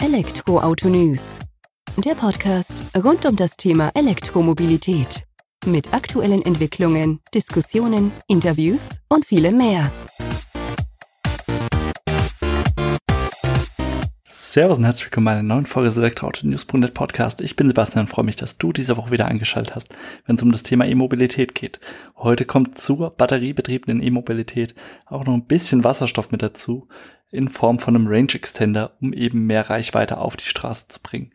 Elektroauto News. Der Podcast rund um das Thema Elektromobilität. Mit aktuellen Entwicklungen, Diskussionen, Interviews und vielem mehr. Servus und herzlich willkommen bei einer neuen Folge des Elektroauto-News.net Podcast. Ich bin Sebastian und freue mich, dass du diese Woche wieder eingeschaltet hast, wenn es um das Thema E-Mobilität geht. Heute kommt zur batteriebetriebenen E-Mobilität auch noch ein bisschen Wasserstoff mit dazu in Form von einem Range Extender, um eben mehr Reichweite auf die Straße zu bringen.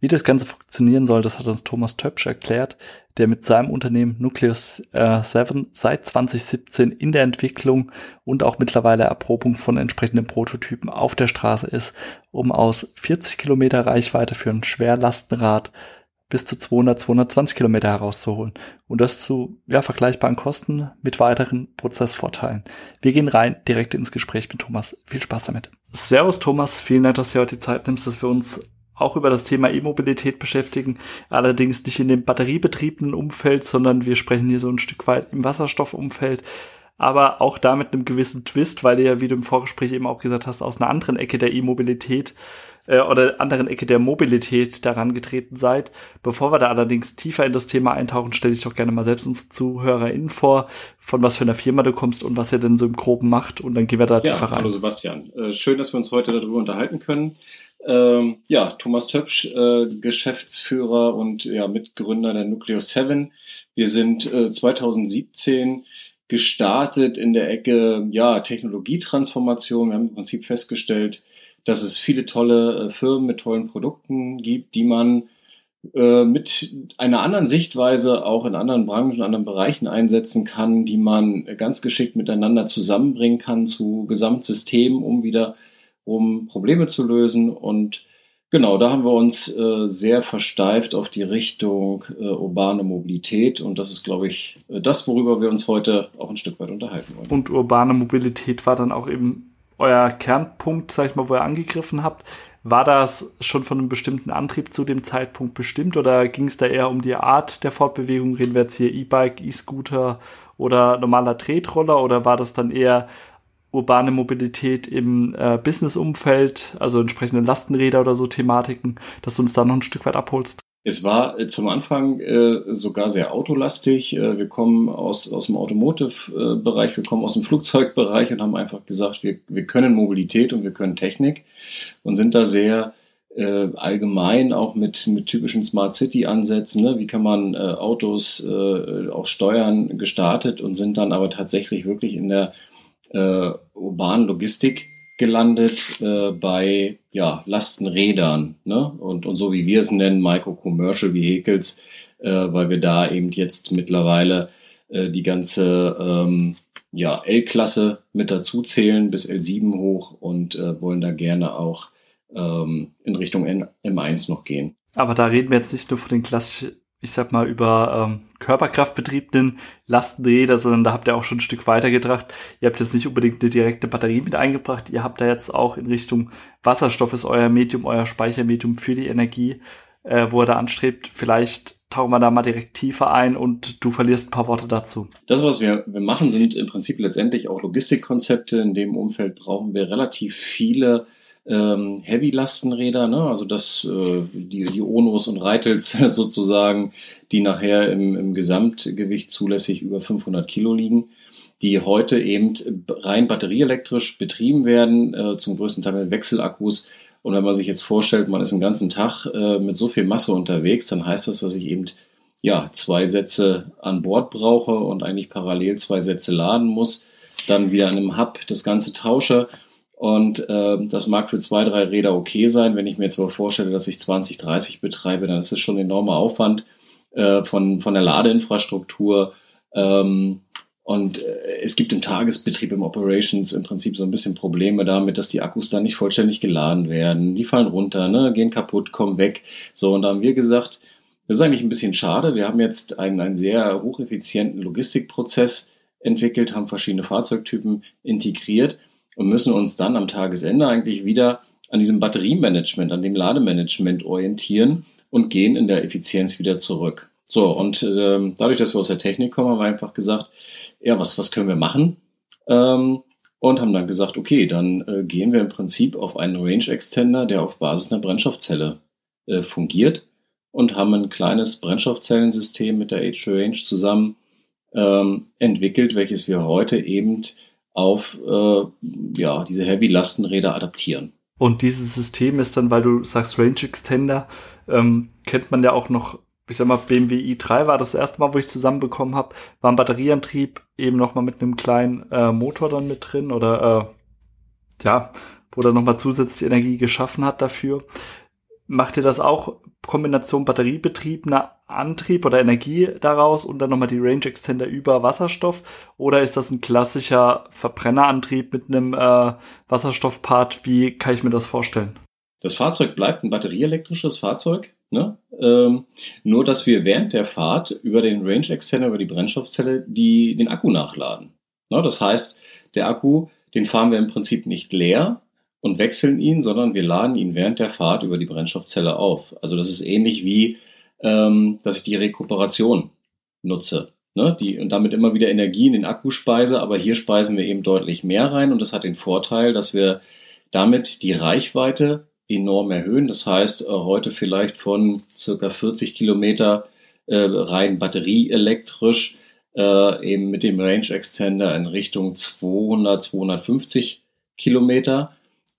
Wie das Ganze funktionieren soll, das hat uns Thomas Töpsch erklärt, der mit seinem Unternehmen Nucleus äh, 7 seit 2017 in der Entwicklung und auch mittlerweile Erprobung von entsprechenden Prototypen auf der Straße ist, um aus 40 Kilometer Reichweite für ein Schwerlastenrad bis zu 200, 220 Kilometer herauszuholen. Und das zu ja, vergleichbaren Kosten mit weiteren Prozessvorteilen. Wir gehen rein direkt ins Gespräch mit Thomas. Viel Spaß damit. Servus Thomas, vielen Dank, dass du heute die Zeit nimmst, dass wir uns auch über das Thema E-Mobilität beschäftigen, allerdings nicht in dem batteriebetriebenen Umfeld, sondern wir sprechen hier so ein Stück weit im Wasserstoffumfeld, aber auch da mit einem gewissen Twist, weil ihr ja, wie du im Vorgespräch eben auch gesagt hast, aus einer anderen Ecke der E-Mobilität äh, oder anderen Ecke der Mobilität daran getreten seid. Bevor wir da allerdings tiefer in das Thema eintauchen, stell dich doch gerne mal selbst uns ZuhörerInnen vor, von was für einer Firma du kommst und was ihr denn so im Groben macht und dann gehen wir da ja, tiefer rein. Hallo Sebastian, äh, schön, dass wir uns heute darüber unterhalten können. Ähm, ja, Thomas Töpsch, äh, Geschäftsführer und ja, Mitgründer der Nucleo 7. Wir sind äh, 2017 gestartet in der Ecke ja, Technologietransformation. Wir haben im Prinzip festgestellt, dass es viele tolle äh, Firmen mit tollen Produkten gibt, die man äh, mit einer anderen Sichtweise auch in anderen Branchen, anderen Bereichen einsetzen kann, die man ganz geschickt miteinander zusammenbringen kann zu Gesamtsystemen, um wieder um Probleme zu lösen. Und genau, da haben wir uns äh, sehr versteift auf die Richtung urbane Mobilität. Und das ist, glaube ich, das, worüber wir uns heute auch ein Stück weit unterhalten wollen. Und urbane Mobilität war dann auch eben euer Kernpunkt, sag ich mal, wo ihr angegriffen habt. War das schon von einem bestimmten Antrieb zu dem Zeitpunkt bestimmt oder ging es da eher um die Art der Fortbewegung? Reden wir jetzt hier E-Bike, E-Scooter oder normaler Tretroller oder war das dann eher urbane Mobilität im äh, Business-Umfeld, also entsprechende Lastenräder oder so Thematiken, dass du uns da noch ein Stück weit abholst? Es war äh, zum Anfang äh, sogar sehr autolastig. Äh, wir kommen aus, aus dem Automotive-Bereich, wir kommen aus dem Flugzeugbereich und haben einfach gesagt, wir, wir können Mobilität und wir können Technik und sind da sehr äh, allgemein auch mit, mit typischen Smart City-Ansätzen, ne? wie kann man äh, Autos äh, auch steuern, gestartet und sind dann aber tatsächlich wirklich in der urbanen Logistik gelandet äh, bei ja, Lastenrädern ne? und, und so wie wir es nennen, Micro-Commercial Vehicles, äh, weil wir da eben jetzt mittlerweile äh, die ganze ähm, ja, L-Klasse mit dazu zählen bis L7 hoch und äh, wollen da gerne auch ähm, in Richtung N M1 noch gehen. Aber da reden wir jetzt nicht nur von den klassischen ich sag mal, über ähm, Körperkraftbetriebenen Lastenräder, sondern da habt ihr auch schon ein Stück weiter gedacht. Ihr habt jetzt nicht unbedingt eine direkte Batterie mit eingebracht, ihr habt da jetzt auch in Richtung Wasserstoff ist euer Medium, euer Speichermedium für die Energie, äh, wo er da anstrebt. Vielleicht tauchen wir da mal direkt tiefer ein und du verlierst ein paar Worte dazu. Das, was wir, wir machen, sind im Prinzip letztendlich auch Logistikkonzepte. In dem Umfeld brauchen wir relativ viele ähm, Heavy-Lastenräder, ne? also das, äh, die, die Onos und Reitels sozusagen, die nachher im, im Gesamtgewicht zulässig über 500 Kilo liegen, die heute eben rein batterieelektrisch betrieben werden, äh, zum größten Teil mit Wechselakkus. Und wenn man sich jetzt vorstellt, man ist einen ganzen Tag äh, mit so viel Masse unterwegs, dann heißt das, dass ich eben ja, zwei Sätze an Bord brauche und eigentlich parallel zwei Sätze laden muss, dann wieder an einem Hub das Ganze tausche und äh, das mag für zwei, drei Räder okay sein. Wenn ich mir jetzt aber vorstelle, dass ich 20, 30 betreibe, dann ist das schon ein enormer Aufwand äh, von, von der Ladeinfrastruktur. Ähm, und äh, es gibt im Tagesbetrieb, im Operations im Prinzip so ein bisschen Probleme damit, dass die Akkus dann nicht vollständig geladen werden. Die fallen runter, ne, gehen kaputt, kommen weg. So, und da haben wir gesagt, das ist eigentlich ein bisschen schade. Wir haben jetzt einen, einen sehr hocheffizienten Logistikprozess entwickelt, haben verschiedene Fahrzeugtypen integriert und müssen uns dann am Tagesende eigentlich wieder an diesem Batteriemanagement, an dem Lademanagement orientieren und gehen in der Effizienz wieder zurück. So, und ähm, dadurch, dass wir aus der Technik kommen, haben wir einfach gesagt, ja, was, was können wir machen? Ähm, und haben dann gesagt, okay, dann äh, gehen wir im Prinzip auf einen Range Extender, der auf Basis einer Brennstoffzelle äh, fungiert und haben ein kleines Brennstoffzellensystem mit der H2Range zusammen ähm, entwickelt, welches wir heute eben auf äh, ja, diese Heavy-Lastenräder adaptieren. Und dieses System ist dann, weil du sagst Range Extender, ähm, kennt man ja auch noch, ich sag mal, BMW i3 war das erste Mal, wo ich es zusammenbekommen habe, war ein Batterieantrieb eben nochmal mit einem kleinen äh, Motor dann mit drin oder äh, ja, wo er nochmal zusätzliche Energie geschaffen hat dafür. Macht ihr das auch Kombination batteriebetriebener Antrieb oder Energie daraus und dann nochmal die Range Extender über Wasserstoff? Oder ist das ein klassischer Verbrennerantrieb mit einem äh, Wasserstoffpart? Wie kann ich mir das vorstellen? Das Fahrzeug bleibt ein batterieelektrisches Fahrzeug, ne? ähm, nur dass wir während der Fahrt über den Range Extender, über die Brennstoffzelle, die, den Akku nachladen. Ne? Das heißt, der Akku, den fahren wir im Prinzip nicht leer, und wechseln ihn, sondern wir laden ihn während der Fahrt über die Brennstoffzelle auf. Also das ist ähnlich wie, ähm, dass ich die Rekuperation nutze. Ne? Die, und damit immer wieder Energie in den Akku speise, aber hier speisen wir eben deutlich mehr rein und das hat den Vorteil, dass wir damit die Reichweite enorm erhöhen. Das heißt, äh, heute vielleicht von circa 40 Kilometer äh, rein batterieelektrisch äh, eben mit dem Range Extender in Richtung 200, 250 Kilometer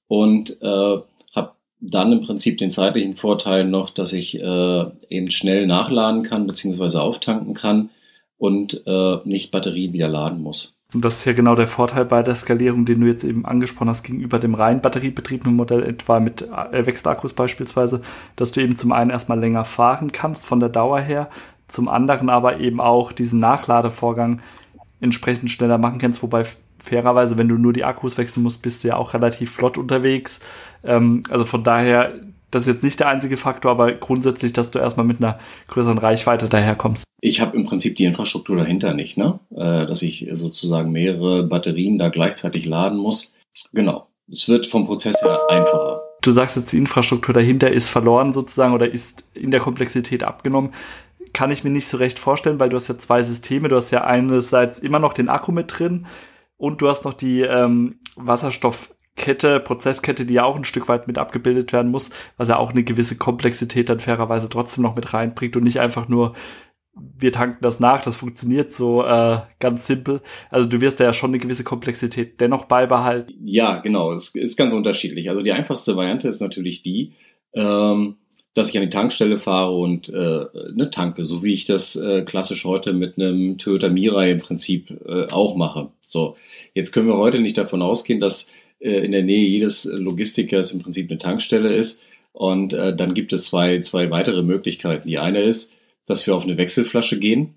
und äh, habe dann im Prinzip den zeitlichen Vorteil noch, dass ich äh, eben schnell nachladen kann beziehungsweise auftanken kann und äh, nicht Batterien wieder laden muss. Und das ist ja genau der Vorteil bei der Skalierung, den du jetzt eben angesprochen hast, gegenüber dem rein batteriebetriebenen Modell, etwa mit äh, Wechselakkus beispielsweise, dass du eben zum einen erstmal länger fahren kannst von der Dauer her, zum anderen aber eben auch diesen Nachladevorgang entsprechend schneller machen kannst, wobei fairerweise, wenn du nur die Akkus wechseln musst, bist du ja auch relativ flott unterwegs. Ähm, also von daher, das ist jetzt nicht der einzige Faktor, aber grundsätzlich, dass du erstmal mit einer größeren Reichweite daherkommst. Ich habe im Prinzip die Infrastruktur dahinter nicht, ne? Äh, dass ich sozusagen mehrere Batterien da gleichzeitig laden muss. Genau. Es wird vom Prozess her einfacher. Du sagst jetzt, die Infrastruktur dahinter ist verloren sozusagen oder ist in der Komplexität abgenommen kann ich mir nicht so recht vorstellen, weil du hast ja zwei Systeme. Du hast ja einerseits immer noch den Akku mit drin, und du hast noch die ähm, Wasserstoffkette, Prozesskette, die ja auch ein Stück weit mit abgebildet werden muss, was ja auch eine gewisse Komplexität dann fairerweise trotzdem noch mit reinbringt und nicht einfach nur wir tanken das nach, das funktioniert so äh, ganz simpel. Also du wirst da ja schon eine gewisse Komplexität dennoch beibehalten. Ja, genau, es ist ganz unterschiedlich. Also die einfachste Variante ist natürlich die, ähm, dass ich an die Tankstelle fahre und äh, eine tanke, so wie ich das äh, klassisch heute mit einem Toyota Mirai im Prinzip äh, auch mache. So, jetzt können wir heute nicht davon ausgehen, dass äh, in der Nähe jedes Logistikers im Prinzip eine Tankstelle ist. Und äh, dann gibt es zwei, zwei weitere Möglichkeiten. Die eine ist, dass wir auf eine Wechselflasche gehen.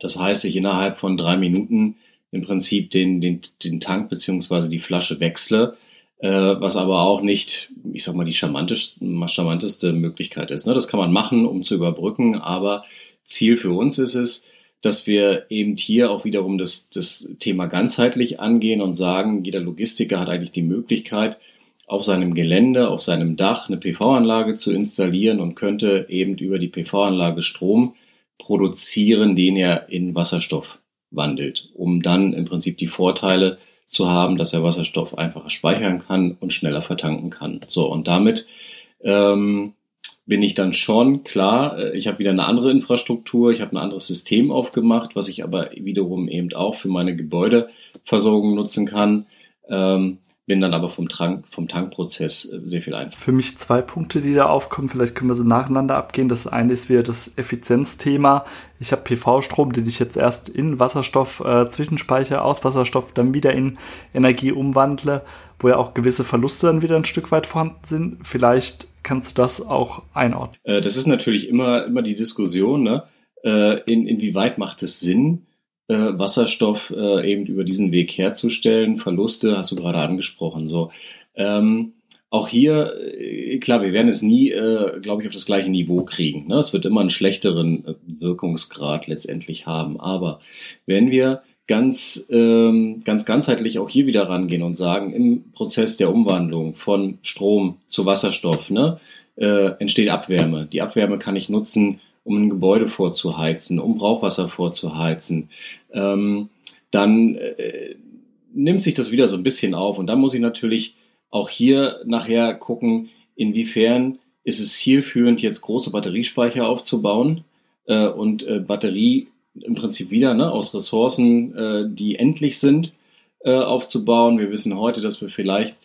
Das heißt, ich innerhalb von drei Minuten im Prinzip den, den, den Tank beziehungsweise die Flasche wechsle äh, was aber auch nicht, ich sag mal, die charmanteste, Möglichkeit ist. Ne? Das kann man machen, um zu überbrücken, aber Ziel für uns ist es, dass wir eben hier auch wiederum das, das Thema ganzheitlich angehen und sagen, jeder Logistiker hat eigentlich die Möglichkeit, auf seinem Gelände, auf seinem Dach eine PV-Anlage zu installieren und könnte eben über die PV-Anlage Strom produzieren, den er in Wasserstoff wandelt, um dann im Prinzip die Vorteile zu haben, dass er Wasserstoff einfacher speichern kann und schneller vertanken kann. So, und damit ähm, bin ich dann schon klar, äh, ich habe wieder eine andere Infrastruktur, ich habe ein anderes System aufgemacht, was ich aber wiederum eben auch für meine Gebäudeversorgung nutzen kann. Ähm, bin dann aber vom, Tank, vom Tankprozess äh, sehr viel einfacher. Für mich zwei Punkte, die da aufkommen. Vielleicht können wir so nacheinander abgehen. Das eine ist wieder das Effizienzthema. Ich habe PV-Strom, den ich jetzt erst in Wasserstoff äh, zwischenspeichere, aus Wasserstoff dann wieder in Energie umwandle, wo ja auch gewisse Verluste dann wieder ein Stück weit vorhanden sind. Vielleicht kannst du das auch einordnen. Äh, das ist natürlich immer, immer die Diskussion, ne? Äh, in, inwieweit macht es Sinn, äh, Wasserstoff äh, eben über diesen Weg herzustellen. Verluste hast du gerade angesprochen. So. Ähm, auch hier, äh, klar, wir werden es nie, äh, glaube ich, auf das gleiche Niveau kriegen. Ne? Es wird immer einen schlechteren äh, Wirkungsgrad letztendlich haben. Aber wenn wir ganz, ähm, ganz ganzheitlich auch hier wieder rangehen und sagen, im Prozess der Umwandlung von Strom zu Wasserstoff ne, entsteht Abwärme. Die Abwärme kann ich nutzen, um ein Gebäude vorzuheizen, um Brauchwasser vorzuheizen, ähm, dann äh, nimmt sich das wieder so ein bisschen auf. Und dann muss ich natürlich auch hier nachher gucken, inwiefern ist es zielführend, jetzt große Batteriespeicher aufzubauen äh, und äh, Batterie im Prinzip wieder ne, aus Ressourcen, äh, die endlich sind, äh, aufzubauen. Wir wissen heute, dass wir vielleicht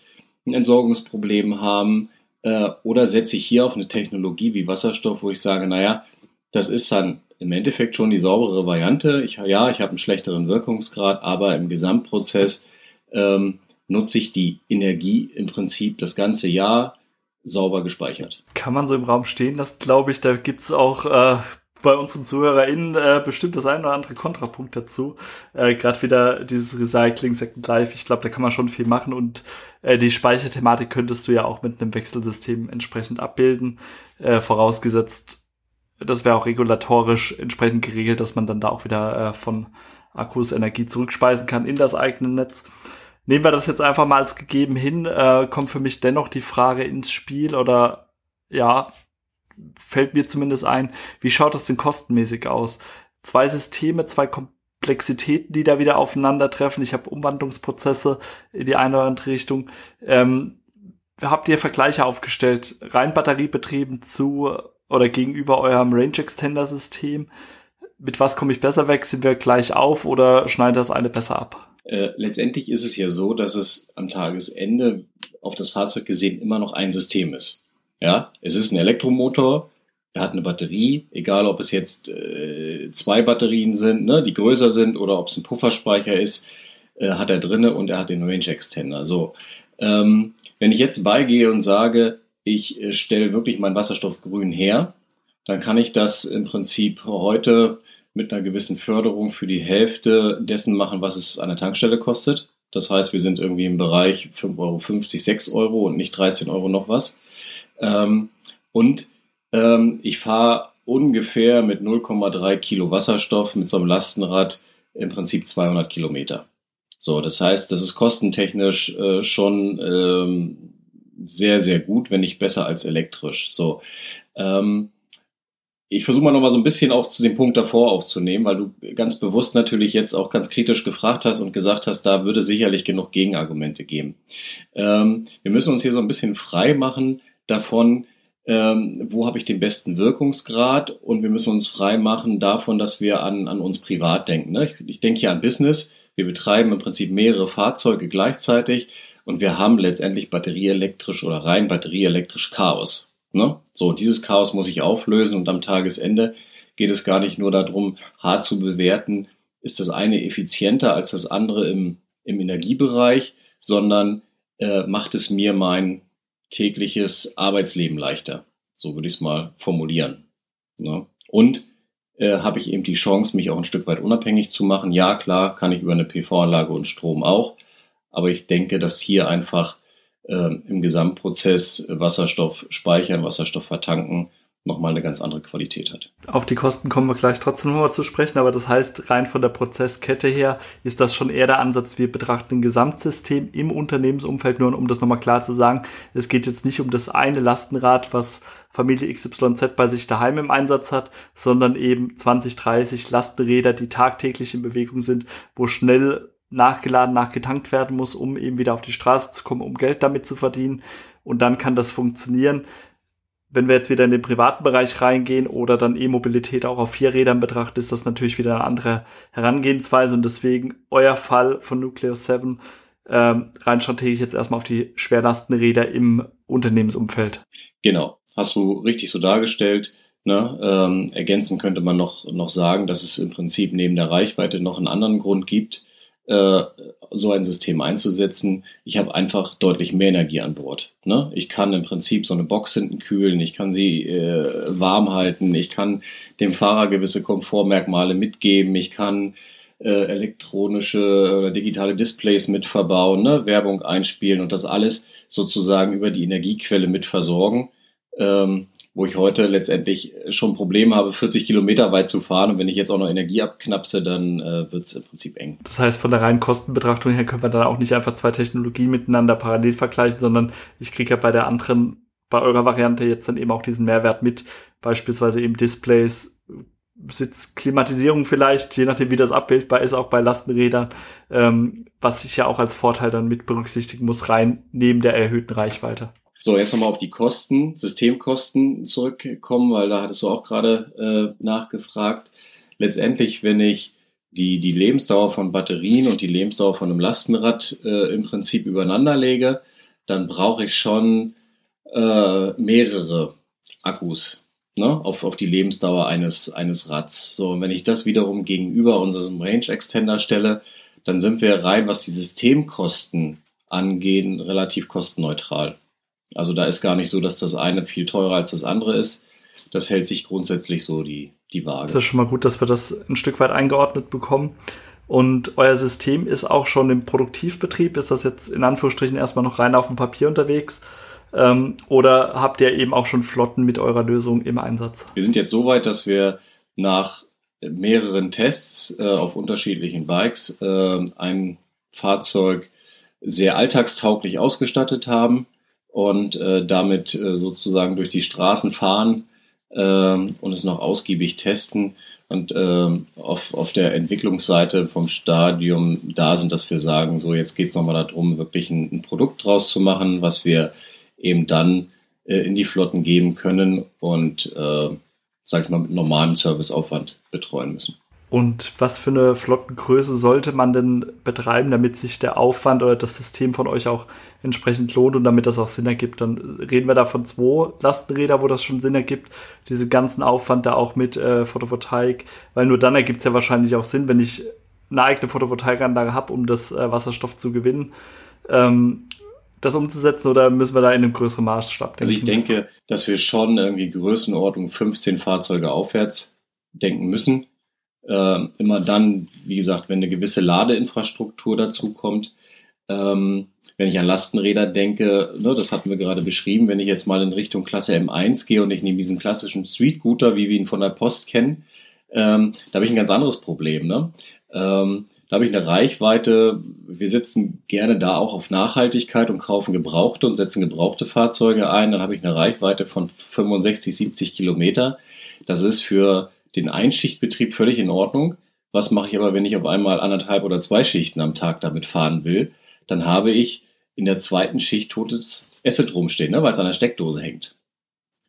ein Entsorgungsproblem haben. Äh, oder setze ich hier auf eine Technologie wie Wasserstoff, wo ich sage, naja, das ist dann im Endeffekt schon die saubere Variante. Ich, ja, ich habe einen schlechteren Wirkungsgrad, aber im Gesamtprozess ähm, nutze ich die Energie im Prinzip das ganze Jahr sauber gespeichert. Kann man so im Raum stehen lassen, glaube ich. Da gibt es auch äh, bei unseren ZuhörerInnen äh, bestimmt das ein oder andere Kontrapunkt dazu. Äh, Gerade wieder dieses Recycling, Second Life, ich glaube, da kann man schon viel machen und äh, die Speicherthematik könntest du ja auch mit einem Wechselsystem entsprechend abbilden, äh, vorausgesetzt, das wäre auch regulatorisch entsprechend geregelt, dass man dann da auch wieder äh, von Akkus Energie zurückspeisen kann in das eigene Netz. Nehmen wir das jetzt einfach mal als gegeben hin, äh, kommt für mich dennoch die Frage ins Spiel oder ja, fällt mir zumindest ein, wie schaut es denn kostenmäßig aus? Zwei Systeme, zwei Komplexitäten, die da wieder aufeinandertreffen. Ich habe Umwandlungsprozesse in die eine oder andere Richtung. Ähm, habt ihr Vergleiche aufgestellt, rein batteriebetrieben zu oder gegenüber eurem Range Extender System? Mit was komme ich besser weg? Sind wir gleich auf oder schneidet das eine besser ab? Äh, letztendlich ist es ja so, dass es am Tagesende auf das Fahrzeug gesehen immer noch ein System ist. Ja, es ist ein Elektromotor, er hat eine Batterie, egal ob es jetzt äh, zwei Batterien sind, ne, die größer sind oder ob es ein Pufferspeicher ist, äh, hat er drinne und er hat den Range Extender. So, ähm, wenn ich jetzt beigehe und sage, ich äh, stelle wirklich mein Wasserstoff grün her, dann kann ich das im Prinzip heute mit einer gewissen Förderung für die Hälfte dessen machen, was es an der Tankstelle kostet. Das heißt, wir sind irgendwie im Bereich 5,50 Euro, 6 Euro und nicht 13 Euro noch was. Ähm, und ähm, ich fahre ungefähr mit 0,3 Kilo Wasserstoff mit so einem Lastenrad im Prinzip 200 Kilometer. So, das heißt, das ist kostentechnisch äh, schon ähm, sehr, sehr gut, wenn nicht besser als elektrisch. So, ähm, ich versuche mal nochmal so ein bisschen auch zu dem Punkt davor aufzunehmen, weil du ganz bewusst natürlich jetzt auch ganz kritisch gefragt hast und gesagt hast, da würde sicherlich genug Gegenargumente geben. Ähm, wir müssen uns hier so ein bisschen frei machen davon, ähm, wo habe ich den besten Wirkungsgrad und wir müssen uns frei machen davon, dass wir an, an uns privat denken. Ne? Ich, ich denke hier an Business. Wir betreiben im Prinzip mehrere Fahrzeuge gleichzeitig und wir haben letztendlich batterieelektrisch oder rein batterieelektrisch Chaos. Ne? So, dieses Chaos muss ich auflösen und am Tagesende geht es gar nicht nur darum, hart zu bewerten, ist das eine effizienter als das andere im, im Energiebereich, sondern äh, macht es mir mein tägliches Arbeitsleben leichter. So würde ich es mal formulieren. Ne? Und äh, habe ich eben die Chance, mich auch ein Stück weit unabhängig zu machen. Ja, klar, kann ich über eine PV-Anlage und Strom auch. Aber ich denke, dass hier einfach äh, im Gesamtprozess Wasserstoff speichern, Wasserstoff vertanken nochmal eine ganz andere Qualität hat. Auf die Kosten kommen wir gleich trotzdem nochmal zu sprechen, aber das heißt, rein von der Prozesskette her ist das schon eher der Ansatz, wir betrachten ein Gesamtsystem im Unternehmensumfeld, nur um das nochmal klar zu sagen, es geht jetzt nicht um das eine Lastenrad, was Familie XYZ bei sich daheim im Einsatz hat, sondern eben 20, 30 Lastenräder, die tagtäglich in Bewegung sind, wo schnell nachgeladen, nachgetankt werden muss, um eben wieder auf die Straße zu kommen, um Geld damit zu verdienen. Und dann kann das funktionieren wenn wir jetzt wieder in den privaten Bereich reingehen oder dann E-Mobilität auch auf vier Rädern betrachtet, ist das natürlich wieder eine andere Herangehensweise und deswegen euer Fall von Nucleus 7 ähm, rein strategisch jetzt erstmal auf die Schwerlastenräder im Unternehmensumfeld. Genau, hast du richtig so dargestellt. Ne? Ähm, ergänzend könnte man noch, noch sagen, dass es im Prinzip neben der Reichweite noch einen anderen Grund gibt, äh, so ein System einzusetzen. Ich habe einfach deutlich mehr Energie an Bord. Ne? Ich kann im Prinzip so eine Box hinten kühlen, ich kann sie äh, warm halten, ich kann dem Fahrer gewisse Komfortmerkmale mitgeben, ich kann äh, elektronische oder digitale Displays mit verbauen, ne? Werbung einspielen und das alles sozusagen über die Energiequelle mit versorgen. Ähm, wo ich heute letztendlich schon ein Problem habe, 40 Kilometer weit zu fahren. Und wenn ich jetzt auch noch Energie abknapse, dann äh, wird es im Prinzip eng. Das heißt, von der reinen Kostenbetrachtung her können wir dann auch nicht einfach zwei Technologien miteinander parallel vergleichen, sondern ich kriege ja bei der anderen, bei eurer Variante jetzt dann eben auch diesen Mehrwert mit, beispielsweise eben Displays, Sitzklimatisierung vielleicht, je nachdem wie das abbildbar ist, auch bei Lastenrädern, ähm, was ich ja auch als Vorteil dann mit berücksichtigen muss, rein neben der erhöhten Reichweite. So, jetzt nochmal auf die Kosten, Systemkosten zurückkommen, weil da hattest du auch gerade äh, nachgefragt. Letztendlich, wenn ich die, die Lebensdauer von Batterien und die Lebensdauer von einem Lastenrad äh, im Prinzip übereinander lege, dann brauche ich schon äh, mehrere Akkus ne, auf, auf die Lebensdauer eines, eines Rads. So, und wenn ich das wiederum gegenüber unserem Range Extender stelle, dann sind wir rein, was die Systemkosten angehen, relativ kostenneutral. Also da ist gar nicht so, dass das eine viel teurer als das andere ist. Das hält sich grundsätzlich so die, die Waage. Das ist schon mal gut, dass wir das ein Stück weit eingeordnet bekommen. Und euer System ist auch schon im Produktivbetrieb. Ist das jetzt in Anführungsstrichen erstmal noch rein auf dem Papier unterwegs? Ähm, oder habt ihr eben auch schon Flotten mit eurer Lösung im Einsatz? Wir sind jetzt so weit, dass wir nach mehreren Tests äh, auf unterschiedlichen Bikes äh, ein Fahrzeug sehr alltagstauglich ausgestattet haben und äh, damit äh, sozusagen durch die Straßen fahren ähm, und es noch ausgiebig testen und ähm, auf, auf der Entwicklungsseite vom Stadium da sind, dass wir sagen, so jetzt geht es nochmal darum, wirklich ein, ein, Produkt draus zu machen, was wir eben dann äh, in die Flotten geben können und, äh, sag ich mal, mit normalem Serviceaufwand betreuen müssen. Und was für eine Flottengröße sollte man denn betreiben, damit sich der Aufwand oder das System von euch auch entsprechend lohnt und damit das auch Sinn ergibt? Dann reden wir da von zwei Lastenräder, wo das schon Sinn ergibt. Diese ganzen Aufwand da auch mit äh, Photovoltaik, weil nur dann ergibt es ja wahrscheinlich auch Sinn, wenn ich eine eigene Photovoltaikanlage habe, um das äh, Wasserstoff zu gewinnen. Ähm, das umzusetzen oder müssen wir da in einem größeren Maßstab denken? Also ich denke, dass wir schon irgendwie Größenordnung 15 Fahrzeuge aufwärts denken müssen äh, immer dann, wie gesagt, wenn eine gewisse Ladeinfrastruktur dazu kommt. Ähm, wenn ich an Lastenräder denke, ne, das hatten wir gerade beschrieben, wenn ich jetzt mal in Richtung Klasse M1 gehe und ich nehme diesen klassischen Street-Scooter, wie wir ihn von der Post kennen, ähm, da habe ich ein ganz anderes Problem. Ne? Ähm, da habe ich eine Reichweite, wir setzen gerne da auch auf Nachhaltigkeit und kaufen gebrauchte und setzen gebrauchte Fahrzeuge ein. Dann habe ich eine Reichweite von 65, 70 Kilometer. Das ist für den Einschichtbetrieb völlig in Ordnung. Was mache ich aber, wenn ich auf einmal anderthalb oder zwei Schichten am Tag damit fahren will? Dann habe ich in der zweiten Schicht totes Asset rumstehen, ne, weil es an der Steckdose hängt.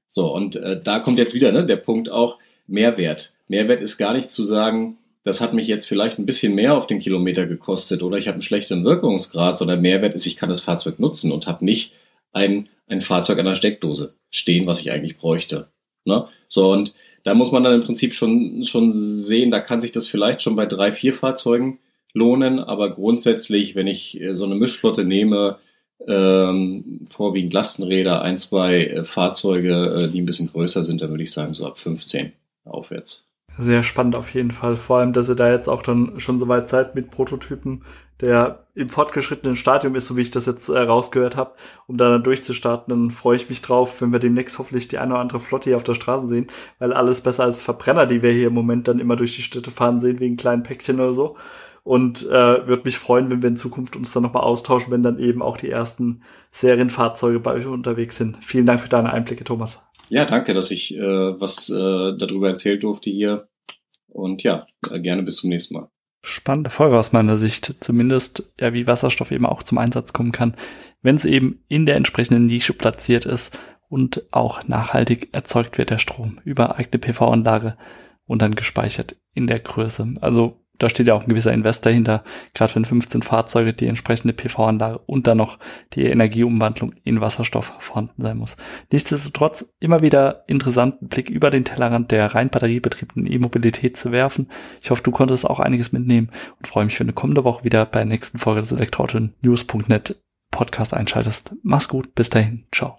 So, und äh, da kommt jetzt wieder ne, der Punkt auch Mehrwert. Mehrwert ist gar nicht zu sagen, das hat mich jetzt vielleicht ein bisschen mehr auf den Kilometer gekostet oder ich habe einen schlechteren Wirkungsgrad, sondern Mehrwert ist, ich kann das Fahrzeug nutzen und habe nicht ein, ein Fahrzeug an der Steckdose stehen, was ich eigentlich bräuchte. Ne? So, und da muss man dann im Prinzip schon, schon sehen, da kann sich das vielleicht schon bei drei, vier Fahrzeugen lohnen, aber grundsätzlich, wenn ich äh, so eine Mischflotte nehme, ähm, vorwiegend Lastenräder, ein, zwei äh, Fahrzeuge, äh, die ein bisschen größer sind, dann würde ich sagen, so ab 15 aufwärts sehr spannend auf jeden Fall. Vor allem, dass ihr da jetzt auch dann schon so weit seid mit Prototypen, der im fortgeschrittenen Stadium ist, so wie ich das jetzt äh, rausgehört habe, um da dann durchzustarten. Dann freue ich mich drauf, wenn wir demnächst hoffentlich die eine oder andere Flotte hier auf der Straße sehen, weil alles besser als Verbrenner, die wir hier im Moment dann immer durch die Städte fahren sehen, wegen kleinen Päckchen oder so. Und äh, würde mich freuen, wenn wir in Zukunft uns dann nochmal austauschen, wenn dann eben auch die ersten Serienfahrzeuge bei euch unterwegs sind. Vielen Dank für deine Einblicke, Thomas. Ja, danke, dass ich äh, was äh, darüber erzählt durfte hier. Und ja, äh, gerne bis zum nächsten Mal. Spannende Folge aus meiner Sicht. Zumindest, ja, wie Wasserstoff eben auch zum Einsatz kommen kann, wenn es eben in der entsprechenden Nische platziert ist und auch nachhaltig erzeugt wird der Strom über eigene PV-Anlage und dann gespeichert in der Größe. Also da steht ja auch ein gewisser Investor hinter, gerade wenn 15 Fahrzeuge die entsprechende PV-Anlage und dann noch die Energieumwandlung in Wasserstoff vorhanden sein muss. Nichtsdestotrotz immer wieder interessanten Blick über den Tellerrand der rein batteriebetriebenen E-Mobilität zu werfen. Ich hoffe, du konntest auch einiges mitnehmen und freue mich, wenn du kommende Woche wieder bei der nächsten Folge des Elektroauto News.net Podcast einschaltest. Mach's gut, bis dahin, ciao.